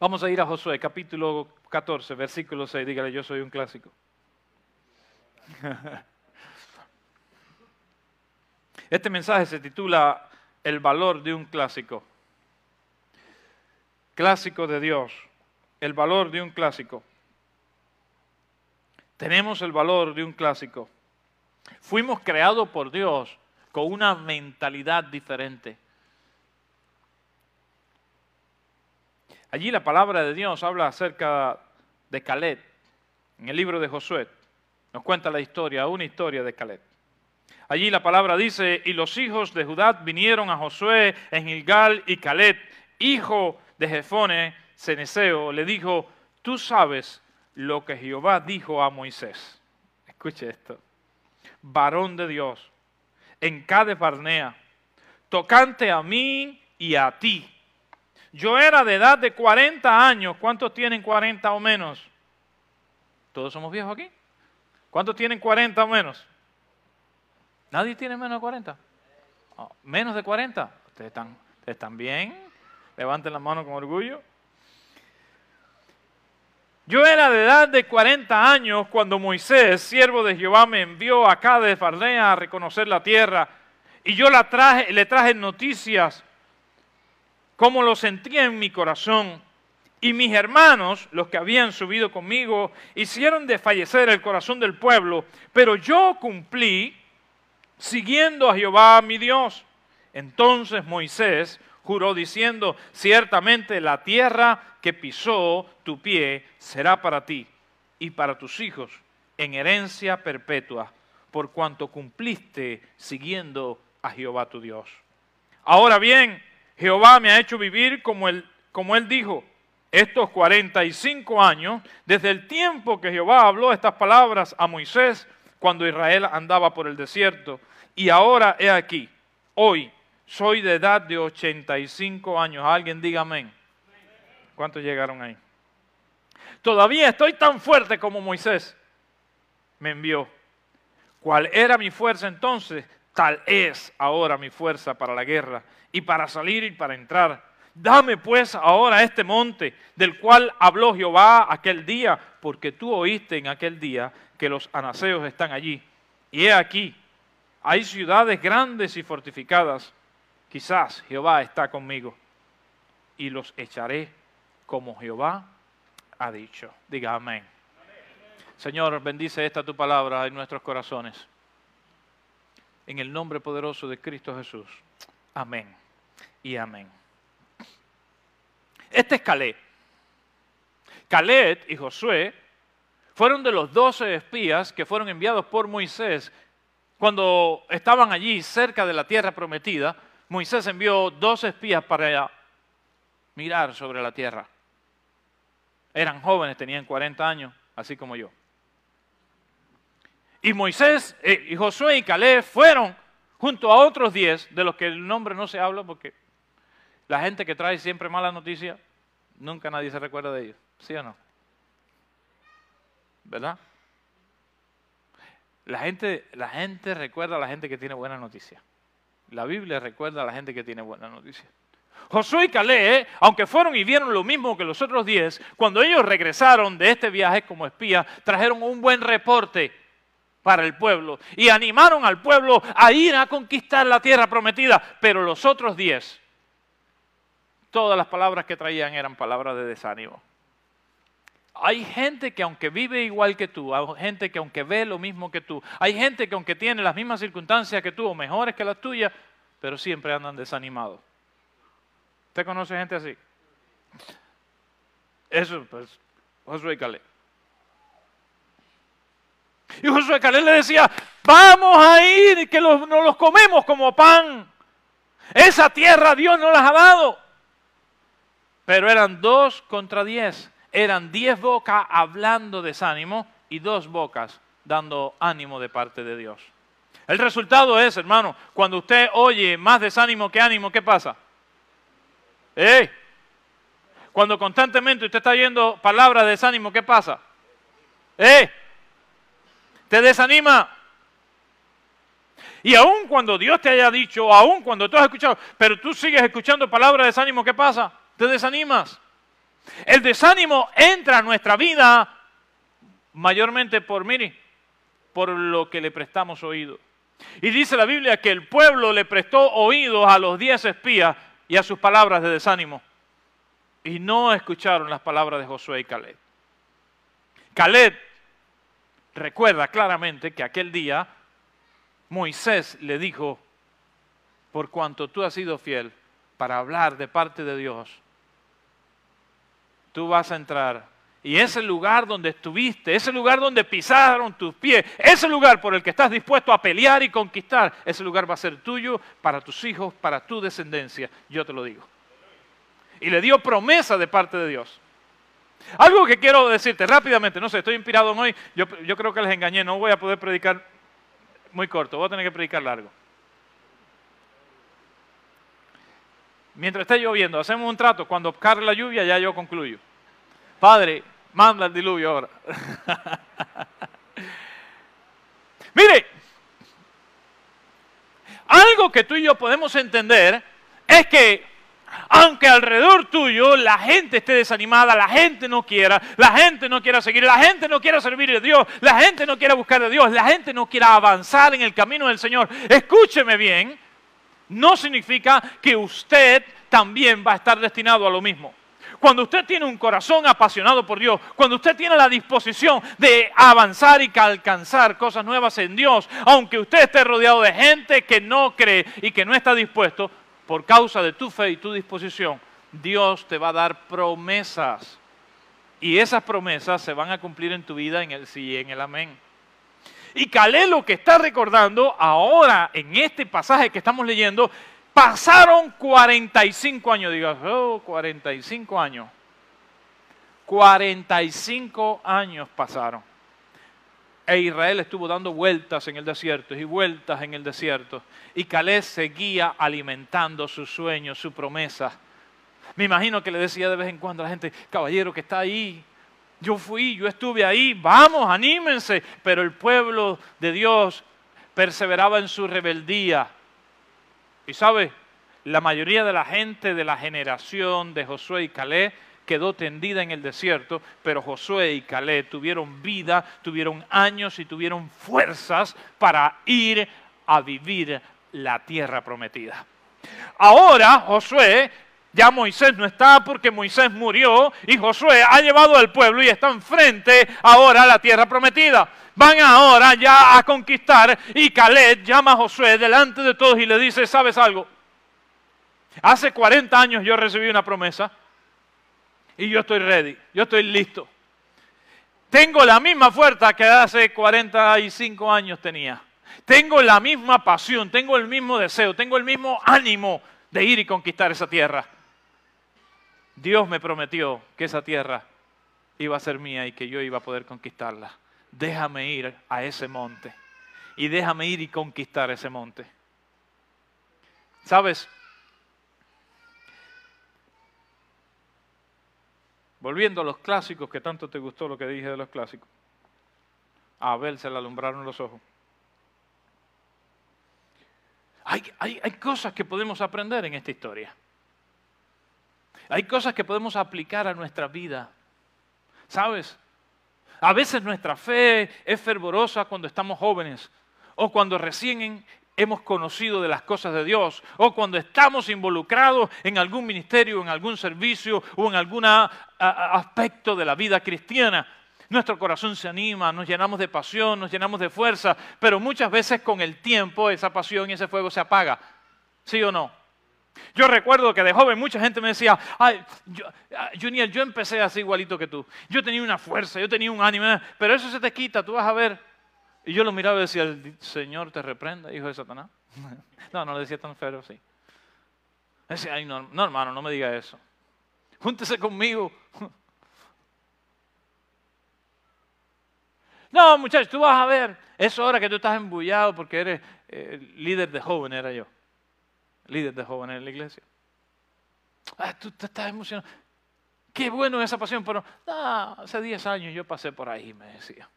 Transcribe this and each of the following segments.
Vamos a ir a Josué, capítulo 14, versículo 6. Dígale, yo soy un clásico. Este mensaje se titula El valor de un clásico. Clásico de Dios. El valor de un clásico. Tenemos el valor de un clásico. Fuimos creados por Dios con una mentalidad diferente. Allí la palabra de Dios habla acerca de Caleb. En el libro de Josué nos cuenta la historia, una historia de Caleb. Allí la palabra dice, y los hijos de Judá vinieron a Josué en Gilgal y Caleb, hijo de Jefone, Ceneseo, le dijo, tú sabes lo que Jehová dijo a Moisés. Escuche esto. Varón de Dios, en Cades Barnea, tocante a mí y a ti. Yo era de edad de 40 años. ¿Cuántos tienen 40 o menos? ¿Todos somos viejos aquí? ¿Cuántos tienen 40 o menos? ¿Nadie tiene menos de 40? ¿Menos de 40? ¿Ustedes están, ¿Ustedes están bien? Levanten la mano con orgullo. Yo era de edad de 40 años cuando Moisés, siervo de Jehová, me envió acá de Farnea a reconocer la tierra. Y yo la traje, le traje noticias, como lo sentía en mi corazón. Y mis hermanos, los que habían subido conmigo, hicieron desfallecer el corazón del pueblo. Pero yo cumplí siguiendo a Jehová mi Dios. Entonces Moisés juró diciendo, ciertamente la tierra que pisó tu pie será para ti y para tus hijos en herencia perpetua, por cuanto cumpliste siguiendo a Jehová tu Dios. Ahora bien, Jehová me ha hecho vivir como él, como él dijo, estos 45 años, desde el tiempo que Jehová habló estas palabras a Moisés, cuando Israel andaba por el desierto. Y ahora he aquí, hoy soy de edad de 85 años. Alguien diga amén. ¿Cuántos llegaron ahí? Todavía estoy tan fuerte como Moisés me envió. ¿Cuál era mi fuerza entonces? Tal es ahora mi fuerza para la guerra y para salir y para entrar. Dame pues ahora este monte del cual habló Jehová aquel día, porque tú oíste en aquel día que los anaseos están allí. Y he aquí, hay ciudades grandes y fortificadas. Quizás Jehová está conmigo y los echaré como Jehová ha dicho. Diga amén. Señor, bendice esta tu palabra en nuestros corazones. En el nombre poderoso de Cristo Jesús. Amén y amén. Este es Caleb. Caleb y Josué fueron de los doce espías que fueron enviados por Moisés cuando estaban allí cerca de la tierra prometida. Moisés envió dos espías para mirar sobre la tierra. Eran jóvenes, tenían 40 años, así como yo. Y Moisés eh, y Josué y Caleb fueron junto a otros diez, de los que el nombre no se habla porque la gente que trae siempre mala noticia, nunca nadie se recuerda de ellos. ¿Sí o no? ¿Verdad? La gente, la gente recuerda a la gente que tiene buena noticia. La Biblia recuerda a la gente que tiene buena noticia. Josué y Caleb, aunque fueron y vieron lo mismo que los otros diez, cuando ellos regresaron de este viaje como espías, trajeron un buen reporte para el pueblo y animaron al pueblo a ir a conquistar la tierra prometida. Pero los otros diez todas las palabras que traían eran palabras de desánimo. Hay gente que aunque vive igual que tú, hay gente que aunque ve lo mismo que tú, hay gente que aunque tiene las mismas circunstancias que tú o mejores que las tuyas, pero siempre andan desanimados. ¿Usted conoce gente así? Eso, pues, Josué Caleb. Y Josué Caleb le decía, vamos a ir y que nos los comemos como pan. Esa tierra Dios nos las ha dado. Pero eran dos contra diez. Eran diez bocas hablando desánimo y dos bocas dando ánimo de parte de Dios. El resultado es, hermano, cuando usted oye más desánimo que ánimo, ¿qué pasa? ¡Eh! Cuando constantemente usted está oyendo palabras de desánimo, ¿qué pasa? ¡Eh! Te desanima. Y aun cuando Dios te haya dicho, aun cuando tú has escuchado, pero tú sigues escuchando palabras de desánimo, ¿qué pasa? te desanimas. El desánimo entra a nuestra vida mayormente por, mire, por lo que le prestamos oído. Y dice la Biblia que el pueblo le prestó oídos a los diez espías y a sus palabras de desánimo. Y no escucharon las palabras de Josué y Caleb. Caleb recuerda claramente que aquel día Moisés le dijo, por cuanto tú has sido fiel para hablar de parte de Dios, tú vas a entrar. Y ese lugar donde estuviste, ese lugar donde pisaron tus pies, ese lugar por el que estás dispuesto a pelear y conquistar, ese lugar va a ser tuyo para tus hijos, para tu descendencia, yo te lo digo. Y le dio promesa de parte de Dios. Algo que quiero decirte rápidamente, no sé, estoy inspirado hoy, yo, yo creo que les engañé, no voy a poder predicar muy corto, voy a tener que predicar largo. Mientras esté lloviendo, hacemos un trato, cuando cargue la lluvia ya yo concluyo. Padre, manda el diluvio ahora. Mire, algo que tú y yo podemos entender es que aunque alrededor tuyo la gente esté desanimada, la gente no quiera, la gente no quiera seguir, la gente no quiera servir a Dios, la gente no quiera buscar a Dios, la gente no quiera avanzar en el camino del Señor, escúcheme bien, no significa que usted también va a estar destinado a lo mismo. Cuando usted tiene un corazón apasionado por Dios, cuando usted tiene la disposición de avanzar y alcanzar cosas nuevas en Dios, aunque usted esté rodeado de gente que no cree y que no está dispuesto, por causa de tu fe y tu disposición, Dios te va a dar promesas. Y esas promesas se van a cumplir en tu vida en el sí y en el amén. Y Calé lo que está recordando ahora en este pasaje que estamos leyendo, pasaron 45 años. Digas, oh, 45 años. 45 años pasaron. E Israel estuvo dando vueltas en el desierto y vueltas en el desierto. Y Caleb seguía alimentando sus sueños, su promesa. Me imagino que le decía de vez en cuando a la gente, caballero que está ahí, yo fui, yo estuve ahí, vamos, anímense. Pero el pueblo de Dios perseveraba en su rebeldía. Y sabe, la mayoría de la gente de la generación de Josué y Caleb quedó tendida en el desierto, pero Josué y Caleb tuvieron vida, tuvieron años y tuvieron fuerzas para ir a vivir la tierra prometida. Ahora Josué, ya Moisés no está porque Moisés murió y Josué ha llevado al pueblo y están frente ahora a la tierra prometida. Van ahora ya a conquistar y Caleb llama a Josué delante de todos y le dice, ¿sabes algo? Hace 40 años yo recibí una promesa y yo estoy ready, yo estoy listo. Tengo la misma fuerza que hace 45 años tenía. Tengo la misma pasión, tengo el mismo deseo, tengo el mismo ánimo de ir y conquistar esa tierra. Dios me prometió que esa tierra iba a ser mía y que yo iba a poder conquistarla. Déjame ir a ese monte y déjame ir y conquistar ese monte. ¿Sabes? Volviendo a los clásicos, que tanto te gustó lo que dije de los clásicos. A Abel se le alumbraron los ojos. Hay, hay, hay, cosas que podemos aprender en esta historia. Hay cosas que podemos aplicar a nuestra vida. ¿Sabes? A veces nuestra fe es fervorosa cuando estamos jóvenes o cuando recién hemos conocido de las cosas de Dios o cuando estamos involucrados en algún ministerio, en algún servicio o en algún aspecto de la vida cristiana. Nuestro corazón se anima, nos llenamos de pasión, nos llenamos de fuerza, pero muchas veces con el tiempo esa pasión y ese fuego se apaga. ¿Sí o no? Yo recuerdo que de joven mucha gente me decía, ay, yo, ah, Junior, yo empecé así igualito que tú. Yo tenía una fuerza, yo tenía un ánimo, pero eso se te quita, tú vas a ver y yo lo miraba y decía, el Señor te reprenda, hijo de Satanás. No, no le decía tan feo, sí. Decía, no, no, hermano, no me diga eso. Júntese conmigo. No, muchachos, tú vas a ver. Es hora que tú estás embullado porque eres eh, líder de joven, era yo. Líder de jóvenes en la iglesia. Ah, tú te estás emocionado. Qué bueno esa pasión, pero hace 10 años yo pasé por ahí, me decía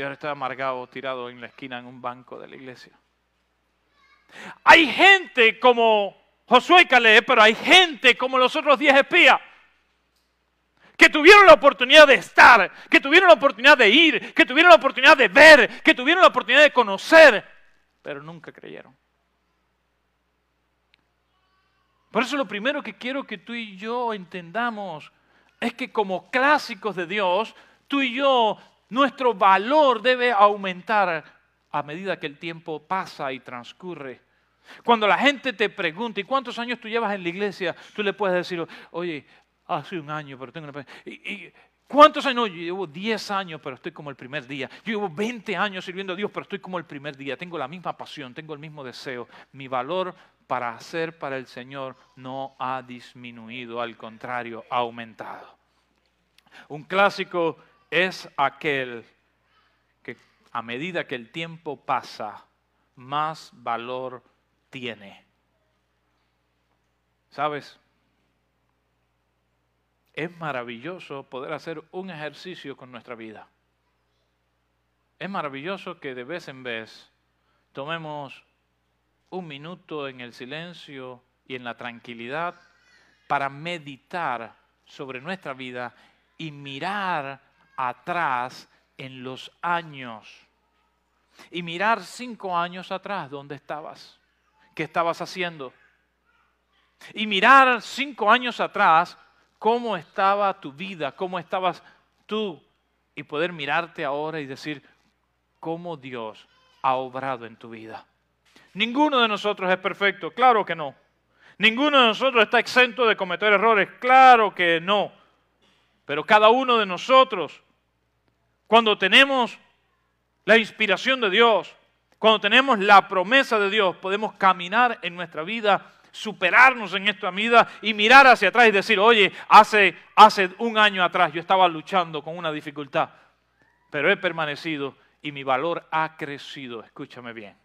y ahora está amargado, tirado en la esquina en un banco de la iglesia. Hay gente como Josué y Caleb, pero hay gente como los otros diez espías que tuvieron la oportunidad de estar, que tuvieron la oportunidad de ir, que tuvieron la oportunidad de ver, que tuvieron la oportunidad de conocer, pero nunca creyeron. Por eso lo primero que quiero que tú y yo entendamos es que como clásicos de Dios, tú y yo, nuestro valor debe aumentar a medida que el tiempo pasa y transcurre. Cuando la gente te pregunta, ¿y cuántos años tú llevas en la iglesia? Tú le puedes decir, oye, hace un año, pero tengo una... ¿Y, cuántos años? yo llevo 10 años, pero estoy como el primer día. Yo llevo 20 años sirviendo a Dios, pero estoy como el primer día. Tengo la misma pasión, tengo el mismo deseo. Mi valor para hacer para el Señor no ha disminuido, al contrario, ha aumentado. Un clásico es aquel que a medida que el tiempo pasa, más valor tiene. ¿Sabes? Es maravilloso poder hacer un ejercicio con nuestra vida. Es maravilloso que de vez en vez tomemos un minuto en el silencio y en la tranquilidad para meditar sobre nuestra vida y mirar atrás en los años. Y mirar cinco años atrás, ¿dónde estabas? ¿Qué estabas haciendo? Y mirar cinco años atrás cómo estaba tu vida, cómo estabas tú, y poder mirarte ahora y decir cómo Dios ha obrado en tu vida. Ninguno de nosotros es perfecto, claro que no. Ninguno de nosotros está exento de cometer errores, claro que no. Pero cada uno de nosotros, cuando tenemos la inspiración de Dios, cuando tenemos la promesa de Dios, podemos caminar en nuestra vida, superarnos en esta vida y mirar hacia atrás y decir, oye, hace, hace un año atrás yo estaba luchando con una dificultad, pero he permanecido y mi valor ha crecido. Escúchame bien,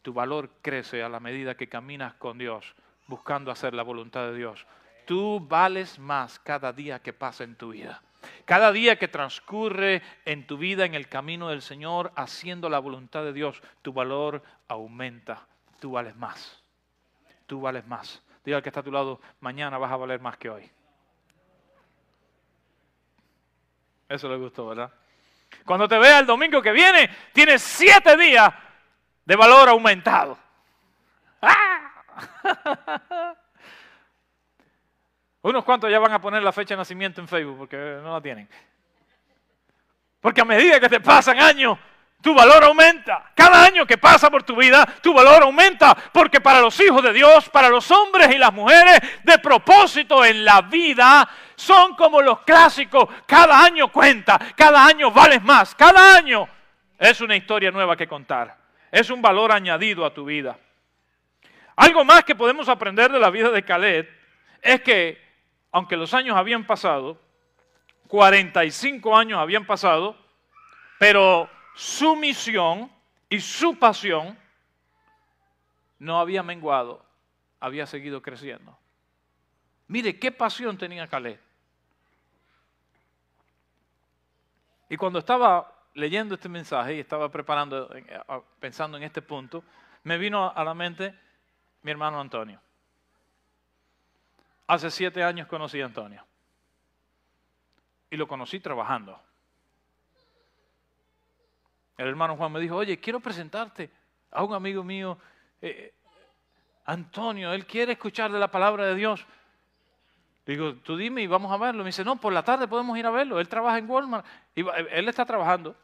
tu valor crece a la medida que caminas con Dios, buscando hacer la voluntad de Dios. Tú vales más cada día que pasa en tu vida. Cada día que transcurre en tu vida en el camino del Señor, haciendo la voluntad de Dios, tu valor aumenta. Tú vales más. Tú vales más. Diga al que está a tu lado, mañana vas a valer más que hoy. Eso le gustó, ¿verdad? Cuando te vea el domingo que viene, tienes siete días de valor aumentado. ¡Ah! Unos cuantos ya van a poner la fecha de nacimiento en Facebook porque no la tienen. Porque a medida que te pasan años, tu valor aumenta. Cada año que pasa por tu vida, tu valor aumenta. Porque para los hijos de Dios, para los hombres y las mujeres de propósito en la vida, son como los clásicos. Cada año cuenta, cada año vales más. Cada año es una historia nueva que contar. Es un valor añadido a tu vida. Algo más que podemos aprender de la vida de Caleb es que aunque los años habían pasado, 45 años habían pasado, pero su misión y su pasión no había menguado, había seguido creciendo. Mire qué pasión tenía Caleb. Y cuando estaba leyendo este mensaje y estaba preparando, pensando en este punto, me vino a la mente mi hermano Antonio. Hace siete años conocí a Antonio. Y lo conocí trabajando. El hermano Juan me dijo, oye, quiero presentarte a un amigo mío, eh, Antonio, él quiere escuchar de la palabra de Dios. Digo, tú dime y vamos a verlo. Me dice, no, por la tarde podemos ir a verlo. Él trabaja en Walmart. Él está trabajando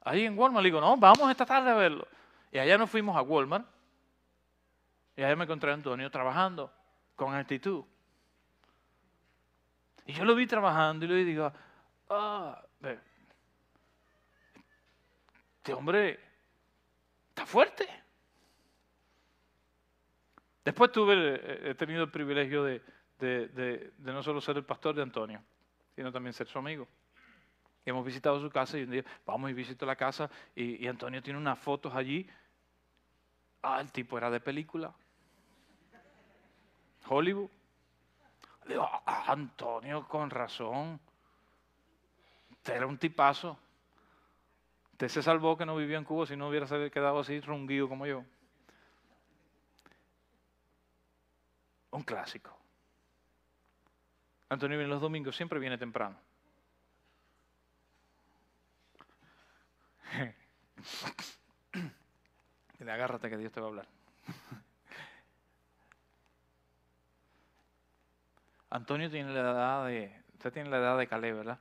ahí en Walmart. Le digo, no, vamos esta tarde a verlo. Y allá nos fuimos a Walmart. Y allá me encontré a Antonio trabajando con actitud. Y yo lo vi trabajando y le digo, ah, este hombre está fuerte. Después tuve, eh, he tenido el privilegio de, no solo ser el pastor de Antonio, sino también ser su amigo. hemos visitado su casa y un día vamos y visito la casa y, y Antonio tiene unas fotos allí. Ah, el tipo era de película. Hollywood. Le digo, Antonio, con razón. Usted era un tipazo. Usted se salvó que no vivía en Cuba si no hubiera quedado así runguío como yo. Un clásico. Antonio viene los domingos, siempre viene temprano. Dile, agárrate que Dios te va a hablar. Antonio tiene la edad de, usted tiene la edad de Caleb, ¿verdad?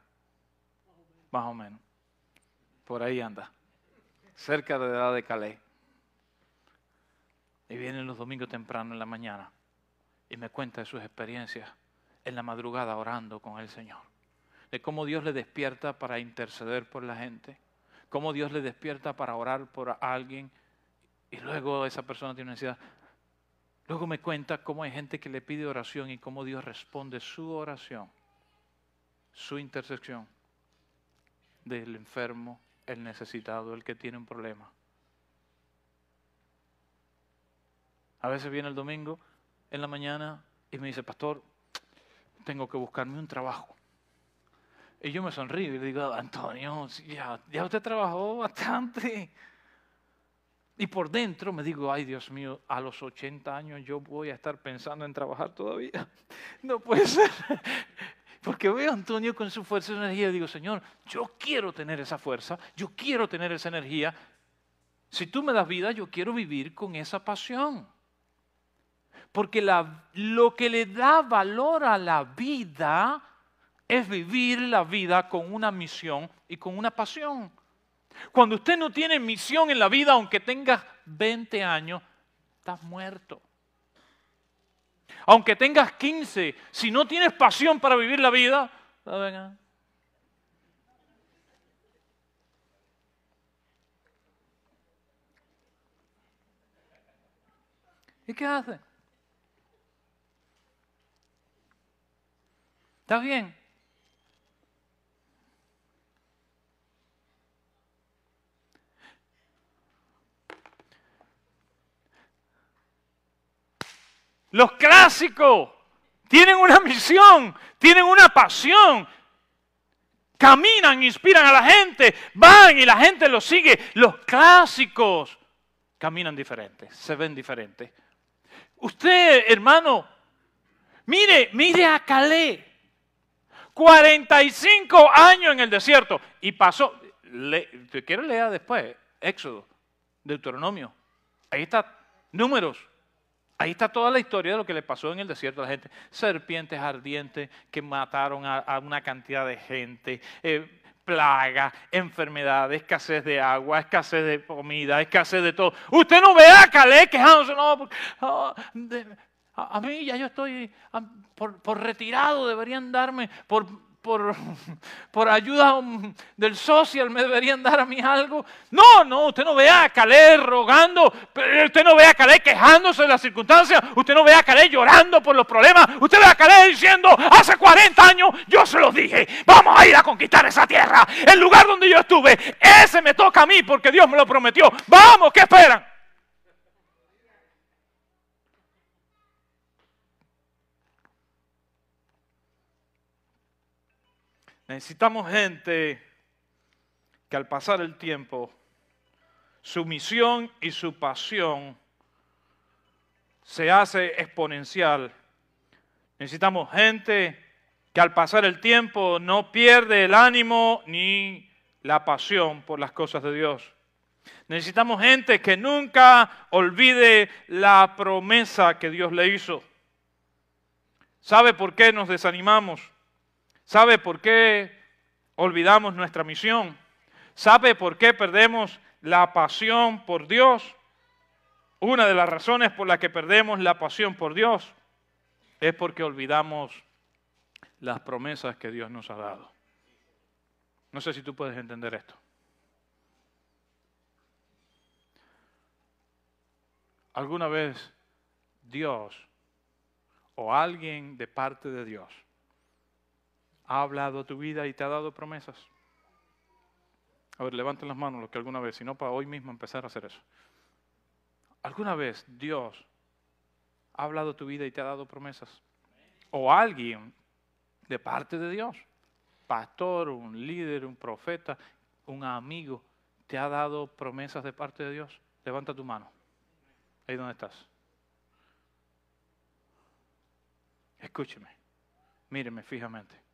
Más o menos. Por ahí anda. Cerca de la edad de Caleb. Y viene los domingos temprano en la mañana y me cuenta de sus experiencias en la madrugada orando con el Señor. De cómo Dios le despierta para interceder por la gente. Cómo Dios le despierta para orar por alguien. Y luego esa persona tiene necesidad. Luego me cuenta cómo hay gente que le pide oración y cómo Dios responde su oración, su intersección del enfermo, el necesitado, el que tiene un problema. A veces viene el domingo en la mañana y me dice, pastor, tengo que buscarme un trabajo. Y yo me sonrío y le digo, Antonio, ya, ya usted trabajó bastante. Y por dentro me digo, ay Dios mío, a los 80 años yo voy a estar pensando en trabajar todavía. No puede ser. Porque veo a Antonio con su fuerza y energía y digo, Señor, yo quiero tener esa fuerza, yo quiero tener esa energía. Si tú me das vida, yo quiero vivir con esa pasión. Porque lo que le da valor a la vida es vivir la vida con una misión y con una pasión. Cuando usted no tiene misión en la vida, aunque tengas 20 años, estás muerto. Aunque tengas 15, si no tienes pasión para vivir la vida, venga. ¿Y qué hace? ¿Está bien? Los clásicos tienen una misión, tienen una pasión. Caminan, inspiran a la gente, van y la gente los sigue. Los clásicos caminan diferentes, se ven diferentes. Usted, hermano, mire, mire a Calé. 45 años en el desierto. Y pasó, le, quiero leer después, Éxodo, Deuteronomio. Ahí está, números. Ahí está toda la historia de lo que le pasó en el desierto a la gente. Serpientes ardientes que mataron a, una cantidad de gente. Eh, plaga, enfermedades, escasez de agua, escasez de comida, escasez de todo. Usted no ve a Calé quejándose, no, ah, a, mí ya yo estoy ah, por, retirado, deberían darme, por, por, por, ayuda del social me deberían dar a mí algo. No, no, usted no ve a Calé rogando, usted no ve a Calé quejándose de las circunstancias, usted no ve a Calé llorando por los problemas, usted ve a Calé diciendo, hace 40 años yo se los dije, vamos a ir a conquistar esa tierra, el lugar donde yo estuve, ese me toca a mí porque Dios me lo prometió, vamos, ¿qué esperan? Necesitamos gente que al pasar el tiempo, su misión y su pasión se hace exponencial. Necesitamos gente que al pasar el tiempo no pierde el ánimo ni la pasión por las cosas de Dios. Necesitamos gente que nunca olvide la promesa que Dios le hizo. ¿Sabe por qué nos desanimamos? ¿Sabe por qué olvidamos nuestra misión? ¿Sabe por qué perdemos la pasión por Dios? Una de las razones por las que perdemos la pasión por Dios es porque olvidamos las promesas que Dios nos ha dado. No sé si tú puedes entender esto. ¿Alguna vez Dios o alguien de parte de Dios ha hablado tu vida y te ha dado promesas? A ver, levanten las manos los que alguna vez, si no para hoy mismo empezar a hacer eso. ¿Alguna vez Dios ha hablado tu vida y te ha dado promesas? O alguien de parte de Dios, pastor, un líder, un profeta, un amigo, te ha dado promesas de parte de Dios. Levanta tu mano. Ahí donde estás. Escúcheme. míreme fijamente.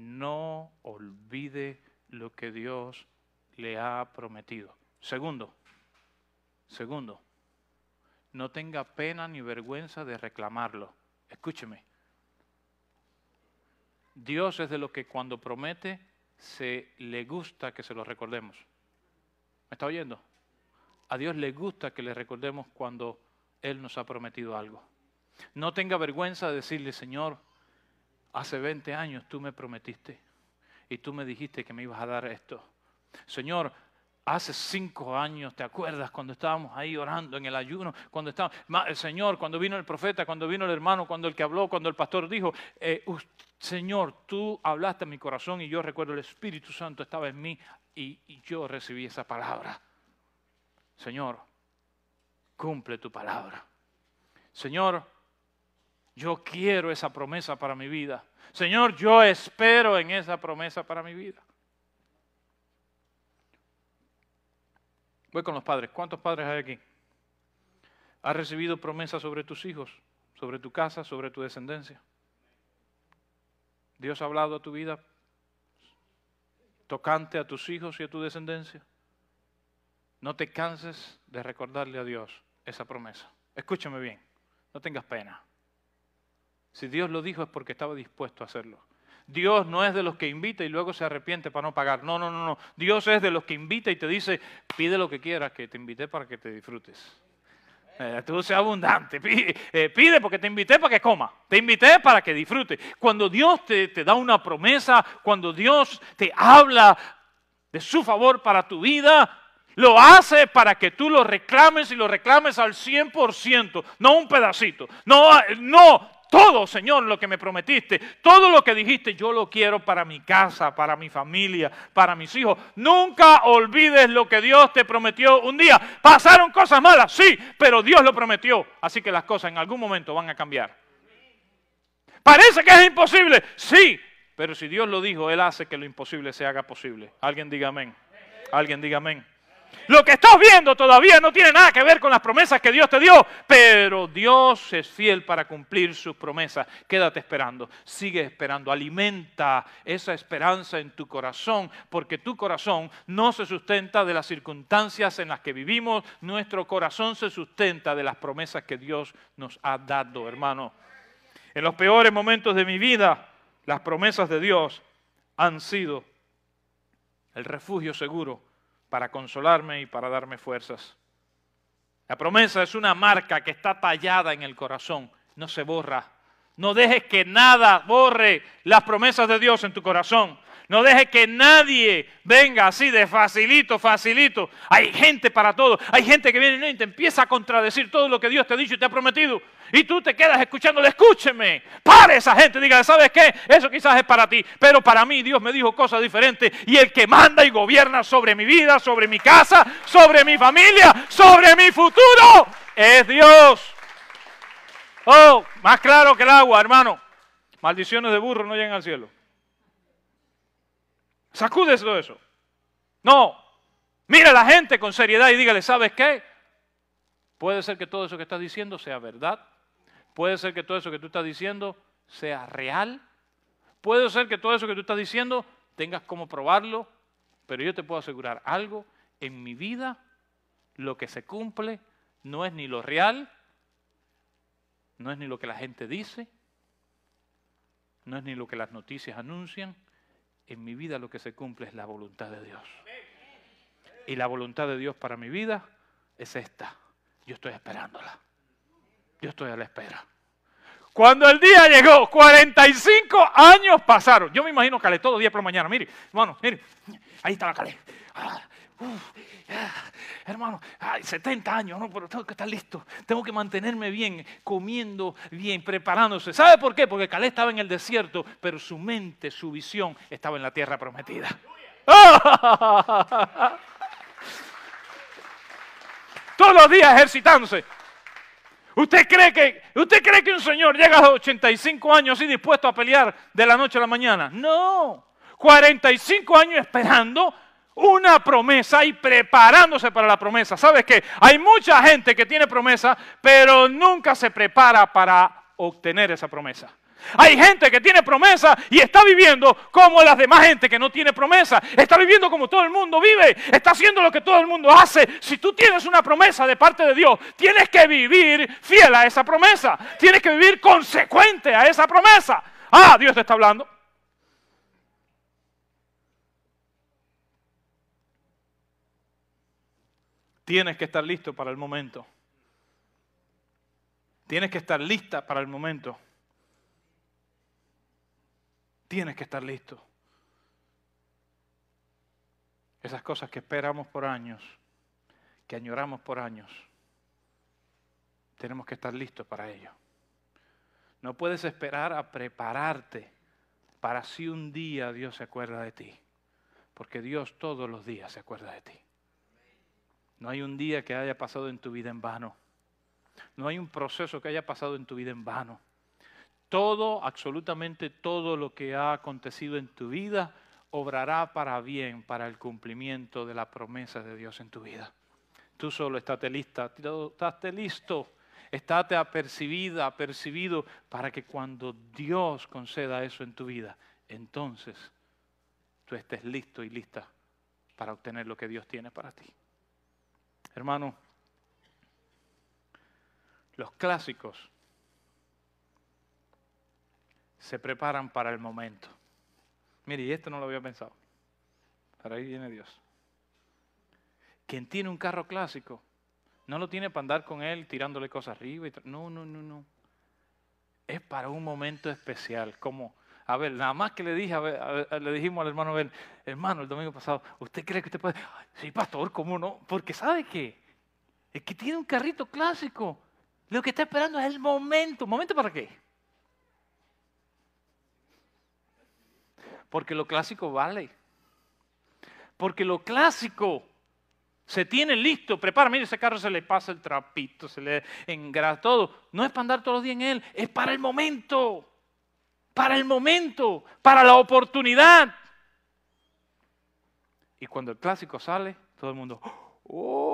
No olvide lo que Dios le ha prometido. Segundo, segundo, no tenga pena ni vergüenza de reclamarlo. Escúcheme. Dios es de lo que cuando promete se le gusta que se lo recordemos. ¿Me está oyendo? A Dios le gusta que le recordemos cuando Él nos ha prometido algo. No tenga vergüenza de decirle, Señor, hace 20 años tú me prometiste y tú me dijiste que me ibas a dar esto. Señor, hace cinco años, ¿te acuerdas cuando estábamos ahí orando en el ayuno? Cuando estábamos, el Señor, cuando vino el profeta, cuando vino el hermano, cuando el que habló, cuando el pastor dijo, eh, Señor, tú hablaste en mi corazón y yo recuerdo el Espíritu Santo estaba en mí y yo recibí esa palabra. Señor, cumple tu palabra. Señor, yo quiero esa promesa para mi vida. Señor, yo espero en esa promesa para mi vida. Voy con los padres. ¿Cuántos padres hay aquí? ¿Has recibido promesas sobre tus hijos, sobre tu casa, sobre tu descendencia? ¿Dios ha hablado a tu vida tocante a tus hijos y a tu descendencia? No te canses de recordarle a Dios esa promesa. Escúchame bien, no tengas pena. Si Dios lo dijo es porque estaba dispuesto a hacerlo. Dios no es de los que invita y luego se arrepiente para no pagar. No, no, no, no. Dios es de los que invita y te dice, pide lo que quieras, que te invité para que te disfrutes. Eh, tú seas abundante. Eh, pide, porque te invité para que coma. Te invité para que disfrutes. Cuando Dios te, te da una promesa, cuando Dios te habla de su favor para tu vida, lo hace para que tú lo reclames y lo reclames al 100%, no un pedacito. No, no, todo, Señor, lo que me prometiste, todo lo que dijiste, yo lo quiero para mi casa, para mi familia, para mis hijos. Nunca olvides lo que Dios te prometió un día. Pasaron cosas malas, sí, pero Dios lo prometió. Así que las cosas en algún momento van a cambiar. Parece que es imposible, sí, pero si Dios lo dijo, Él hace que lo imposible se haga posible. Alguien diga amén. Alguien diga amén. Lo que estás viendo todavía no tiene nada que ver con las promesas que Dios te dio, pero Dios es fiel para cumplir sus promesas. Quédate esperando, sigue esperando, alimenta esa esperanza en tu corazón, porque tu corazón no se sustenta de las circunstancias en las que vivimos, nuestro corazón se sustenta de las promesas que Dios nos ha dado, hermano. En los peores momentos de mi vida, las promesas de Dios han sido el refugio seguro para consolarme y para darme fuerzas. La promesa es una marca que está tallada en el corazón, no se borra. No dejes que nada borre las promesas de Dios en tu corazón. No dejes que nadie venga así de facilito, facilito. Hay gente para todo. Hay gente que viene y te empieza a contradecir todo lo que Dios te ha dicho y te ha prometido y tú te quedas escuchándole, escúcheme, pare esa gente, diga, ¿sabes qué? Eso quizás es para ti, pero para mí Dios me dijo cosas diferentes y el que manda y gobierna sobre mi vida, sobre mi casa, sobre mi familia, sobre mi futuro, es Dios. Oh, más claro que el agua, hermano. Maldiciones de burro no llegan al cielo. Sacúdese todo eso. No, mira a la gente con seriedad y dígale, ¿sabes qué? Puede ser que todo eso que estás diciendo sea verdad, Puede ser que todo eso que tú estás diciendo sea real. Puede ser que todo eso que tú estás diciendo tengas como probarlo. Pero yo te puedo asegurar algo. En mi vida lo que se cumple no es ni lo real, no es ni lo que la gente dice, no es ni lo que las noticias anuncian. En mi vida lo que se cumple es la voluntad de Dios. Y la voluntad de Dios para mi vida es esta. Yo estoy esperándola. Yo estoy a la espera. Cuando el día llegó, 45 años pasaron. Yo me imagino Calé todo día por la mañana. Mire, hermano, mire, ahí estaba Calé. Ah, hermano, 70 años, no, pero tengo que estar listo. Tengo que mantenerme bien, comiendo bien, preparándose. ¿Sabe por qué? Porque Calé estaba en el desierto, pero su mente, su visión estaba en la tierra prometida. Todos los días ejercitándose. ¿Usted cree, que, ¿Usted cree que un señor llega a los 85 años y dispuesto a pelear de la noche a la mañana? No. 45 años esperando una promesa y preparándose para la promesa. ¿Sabes qué? Hay mucha gente que tiene promesa, pero nunca se prepara para obtener esa promesa. Hay gente que tiene promesa y está viviendo como las demás gente que no tiene promesa. Está viviendo como todo el mundo vive. Está haciendo lo que todo el mundo hace. Si tú tienes una promesa de parte de Dios, tienes que vivir fiel a esa promesa. Tienes que vivir consecuente a esa promesa. Ah, Dios te está hablando. Tienes que estar listo para el momento. Tienes que estar lista para el momento. Tienes que estar listo. Esas cosas que esperamos por años, que añoramos por años, tenemos que estar listos para ello. No puedes esperar a prepararte para si un día Dios se acuerda de ti, porque Dios todos los días se acuerda de ti. No hay un día que haya pasado en tu vida en vano. No hay un proceso que haya pasado en tu vida en vano. Todo, absolutamente todo lo que ha acontecido en tu vida obrará para bien, para el cumplimiento de la promesa de Dios en tu vida. Tú solo estate lista, estate listo, estate apercibida, apercibido, para que cuando Dios conceda eso en tu vida, entonces tú estés listo y lista para obtener lo que Dios tiene para ti. Hermano, los clásicos se preparan para el momento. Mire, y esto no lo había pensado. Para ahí viene Dios. Quien tiene un carro clásico, no lo tiene para andar con él tirándole cosas arriba. No, no, no, no. Es para un momento especial, como a ver, nada más que le dije, le dijimos al hermano Abel, hermano, el domingo pasado, ¿usted cree que usted puede? Sí, pastor, ¿cómo no? Porque ¿sabe qué? Es que tiene un carrito clásico. Lo que está esperando es el momento. ¿Momento para qué? Porque lo clásico vale. Porque lo clásico se tiene listo, prepara, mire, ese carro se le pasa el trapito, se le engrasa todo. No es para andar todos los días en él, es para el momento para el momento, para la oportunidad. Y cuando el clásico sale, todo el mundo, ¡oh!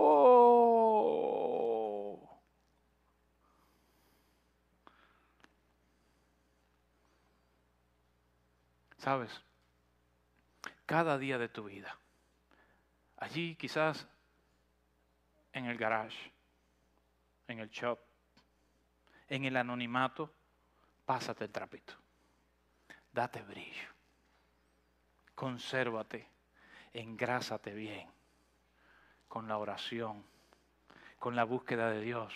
¿Sabes? Cada día de tu vida. Allí quizás en el garage, en el shop, en el anonimato, pásate el trapito date brillo, consérvate, engrásate bien con la oración, con la búsqueda de Dios,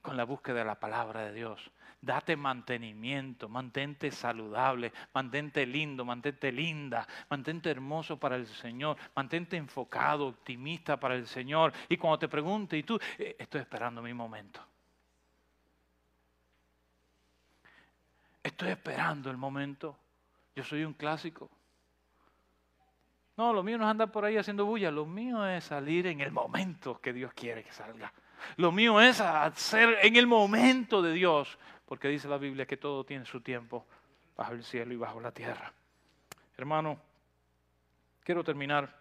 con la búsqueda de la palabra de Dios. Date mantenimiento, mantente saludable, mantente lindo, mantente linda, mantente hermoso para el Señor, mantente enfocado, optimista para el Señor. Y cuando te pregunte, y tú, eh, estoy esperando mi momento. Estoy esperando el momento. Yo soy un clásico. No, lo mío no es andar por ahí haciendo bulla. Lo mío es salir en el momento que Dios quiere que salga. Lo mío es hacer en el momento de Dios. Porque dice la Biblia que todo tiene su tiempo bajo el cielo y bajo la tierra. Hermano, quiero terminar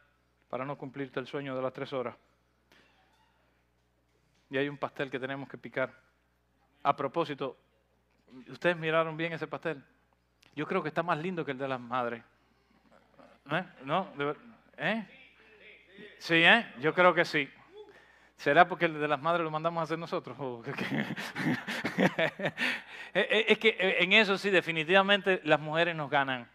para no cumplirte el sueño de las tres horas. Y hay un pastel que tenemos que picar. A propósito, ¿Ustedes miraron bien ese pastel? Yo creo que está más lindo que el de las madres. ¿Eh? ¿No? ¿Eh? Sí, ¿eh? Yo creo que sí. ¿Será porque el de las madres lo mandamos a hacer nosotros? es que en eso sí, definitivamente las mujeres nos ganan.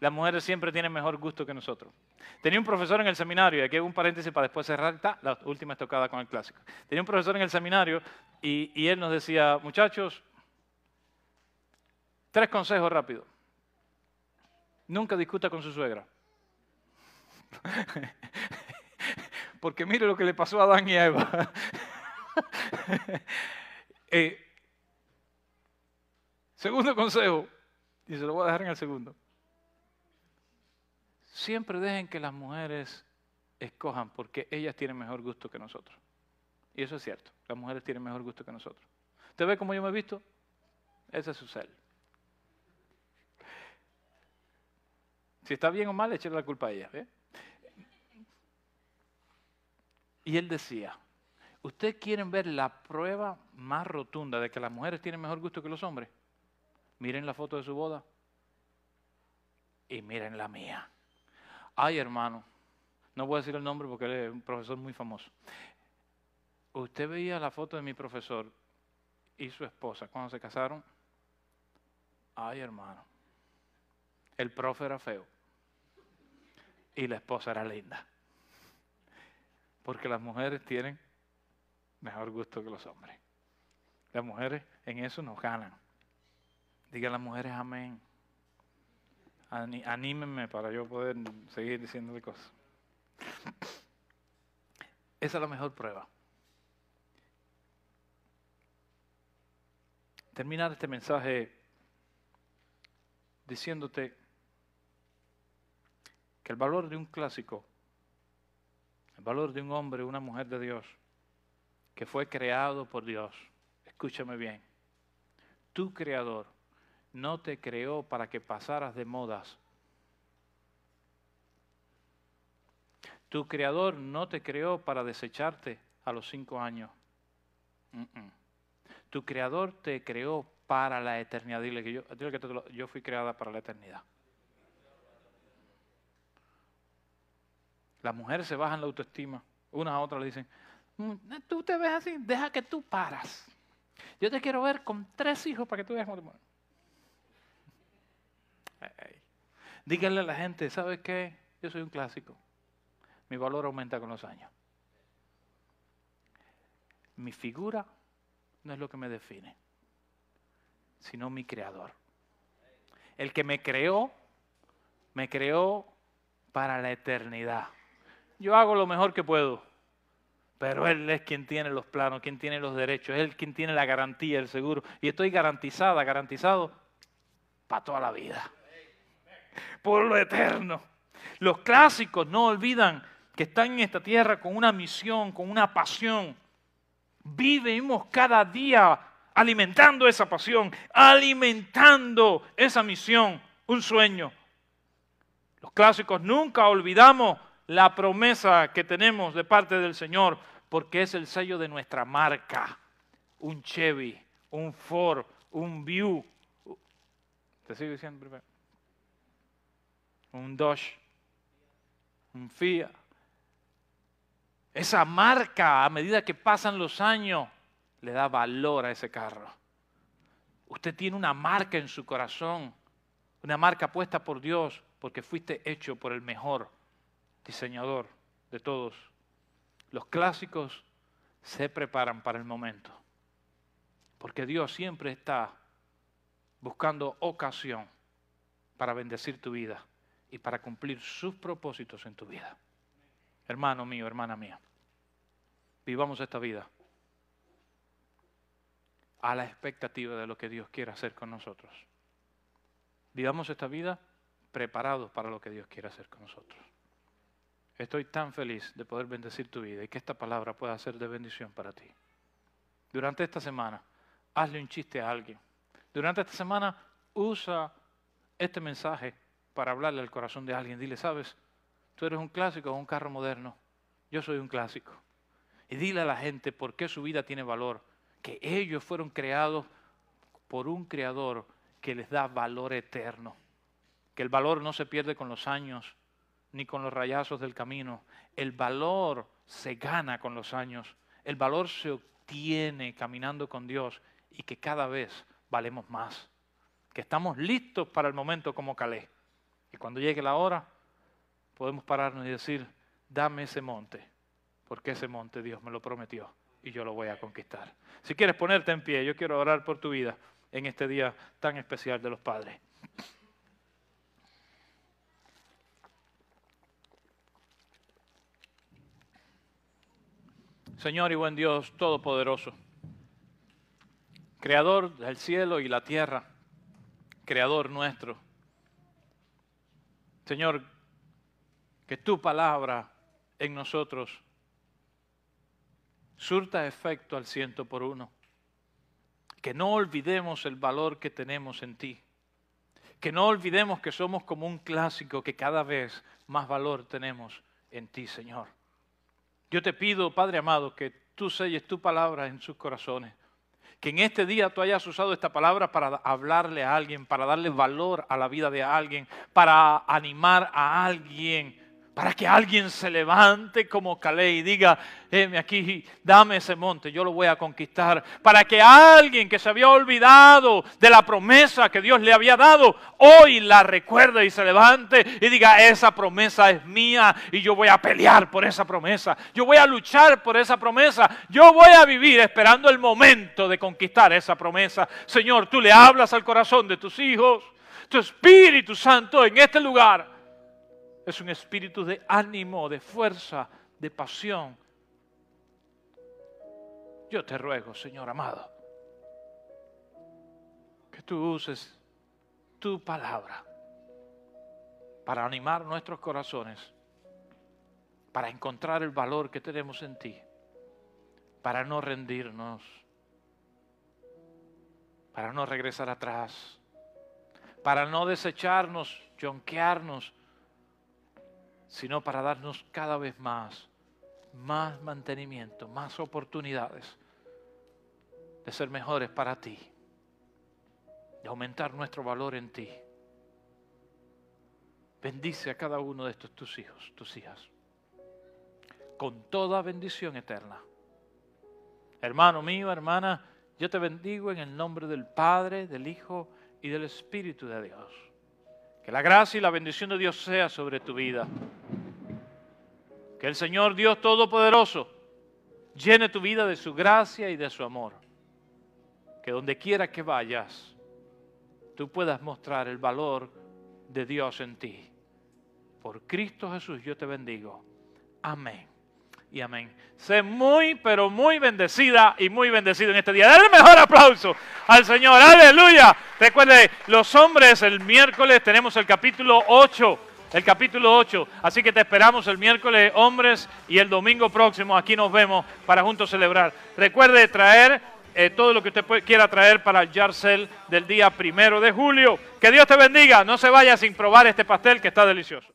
Las mujeres siempre tienen mejor gusto que nosotros. Tenía un profesor en el seminario, y aquí un paréntesis para después cerrar, la última estocada con el clásico. Tenía un profesor en el seminario y él nos decía, muchachos, Tres consejos rápidos. Nunca discuta con su suegra. Porque mire lo que le pasó a Adán y a Eva. Eh, segundo consejo, y se lo voy a dejar en el segundo. Siempre dejen que las mujeres escojan porque ellas tienen mejor gusto que nosotros. Y eso es cierto, las mujeres tienen mejor gusto que nosotros. ¿Usted ve cómo yo me he visto? Ese es su cel. Si está bien o mal, échale la culpa a ella. Y él decía, ¿Ustedes quieren ver la prueba más rotunda de que las mujeres tienen mejor gusto que los hombres? Miren la foto de su boda y miren la mía. Ay, hermano, no voy a decir el nombre porque él es un profesor muy famoso. Usted veía la foto de mi profesor y su esposa cuando se casaron. Ay, hermano, el profe era feo y la esposa era linda. Porque las mujeres tienen mejor gusto que los hombres. Las mujeres en eso nos ganan. Digan las mujeres amén. Anímenme para yo poder seguir diciendo cosas. Esa es la mejor prueba. Terminar este mensaje diciéndote el valor de un clásico, el valor de un hombre, una mujer de Dios, que fue creado por Dios, escúchame bien, tu creador no te creó para que pasaras de modas. Tu creador no te creó para desecharte a los cinco años. Tu creador te creó para la eternidad. Dile que yo, yo fui creada para la eternidad. Las mujeres se bajan la autoestima. Unas a otras le dicen, mm, tú te ves así, deja que tú paras. Yo te quiero ver con tres hijos para que tú veas cómo te mueres. Díganle a la gente, ¿sabes qué? Yo soy un clásico. Mi valor aumenta con los años. Mi figura no es lo que me define, sino mi creador. El que me creó, me creó para la eternidad. Yo hago lo mejor que puedo, pero Él es quien tiene los planos, quien tiene los derechos, Él quien tiene la garantía, el seguro. Y estoy garantizada, garantizado para toda la vida por lo eterno. Los clásicos no olvidan que están en esta tierra con una misión, con una pasión. Vivimos cada día alimentando esa pasión, alimentando esa misión, un sueño. Los clásicos nunca olvidamos la promesa que tenemos de parte del Señor, porque es el sello de nuestra marca. Un Chevy, un Ford, un View. ¿Te diciendo un Dodge, un Fiat. Esa marca, a medida que pasan los años, le da valor a ese carro. Usted tiene una marca en su corazón, una marca puesta por Dios, porque fuiste hecho por el mejor diseñador de todos. Los clásicos se preparan para el momento, porque Dios siempre está buscando ocasión para bendecir tu vida y para cumplir sus propósitos en tu vida. Hermano mío, hermana mía, vivamos esta vida a la expectativa de lo que Dios quiere hacer con nosotros. Vivamos esta vida preparados para lo que Dios quiere hacer con nosotros. Estoy tan feliz de poder bendecir tu vida y que esta palabra pueda ser de bendición para ti. Durante esta semana, hazle un chiste a alguien. Durante esta semana, usa este mensaje para hablarle al corazón de alguien. Dile, sabes, tú eres un clásico o un carro moderno. Yo soy un clásico. Y dile a la gente por qué su vida tiene valor. Que ellos fueron creados por un creador que les da valor eterno. Que el valor no se pierde con los años ni con los rayazos del camino. El valor se gana con los años. El valor se obtiene caminando con Dios y que cada vez valemos más. Que estamos listos para el momento como Calé. Y cuando llegue la hora, podemos pararnos y decir, dame ese monte, porque ese monte Dios me lo prometió y yo lo voy a conquistar. Si quieres ponerte en pie, yo quiero orar por tu vida en este día tan especial de los padres. Señor y buen Dios Todopoderoso, Creador del cielo y la tierra, Creador nuestro, Señor, que tu palabra en nosotros surta efecto al ciento por uno. Que no olvidemos el valor que tenemos en ti. Que no olvidemos que somos como un clásico, que cada vez más valor tenemos en ti, Señor. Yo te pido, Padre amado, que tú selles tu palabra en sus corazones. Que en este día tú hayas usado esta palabra para hablarle a alguien, para darle valor a la vida de alguien, para animar a alguien para que alguien se levante como Calé y diga, heme aquí, dame ese monte, yo lo voy a conquistar. Para que alguien que se había olvidado de la promesa que Dios le había dado, hoy la recuerde y se levante y diga, esa promesa es mía y yo voy a pelear por esa promesa. Yo voy a luchar por esa promesa. Yo voy a vivir esperando el momento de conquistar esa promesa. Señor, tú le hablas al corazón de tus hijos. Tu Espíritu Santo en este lugar es un espíritu de ánimo, de fuerza, de pasión. Yo te ruego, Señor amado, que tú uses tu palabra para animar nuestros corazones, para encontrar el valor que tenemos en ti, para no rendirnos, para no regresar atrás, para no desecharnos, jonquearnos, sino para darnos cada vez más, más mantenimiento, más oportunidades de ser mejores para ti, de aumentar nuestro valor en ti. Bendice a cada uno de estos tus hijos, tus hijas, con toda bendición eterna. Hermano mío, hermana, yo te bendigo en el nombre del Padre, del Hijo y del Espíritu de Dios. Que la gracia y la bendición de Dios sea sobre tu vida. Que el Señor Dios Todopoderoso llene tu vida de su gracia y de su amor. Que donde quiera que vayas, tú puedas mostrar el valor de Dios en ti. Por Cristo Jesús yo te bendigo. Amén y amén. Sé muy, pero muy bendecida y muy bendecido en este día. Dale mejor aplauso al Señor. Aleluya. Recuerde, los hombres, el miércoles tenemos el capítulo 8. El capítulo 8. Así que te esperamos el miércoles, hombres, y el domingo próximo aquí nos vemos para juntos celebrar. Recuerde traer eh, todo lo que usted quiera traer para el Yarcel del día primero de julio. Que Dios te bendiga. No se vaya sin probar este pastel que está delicioso.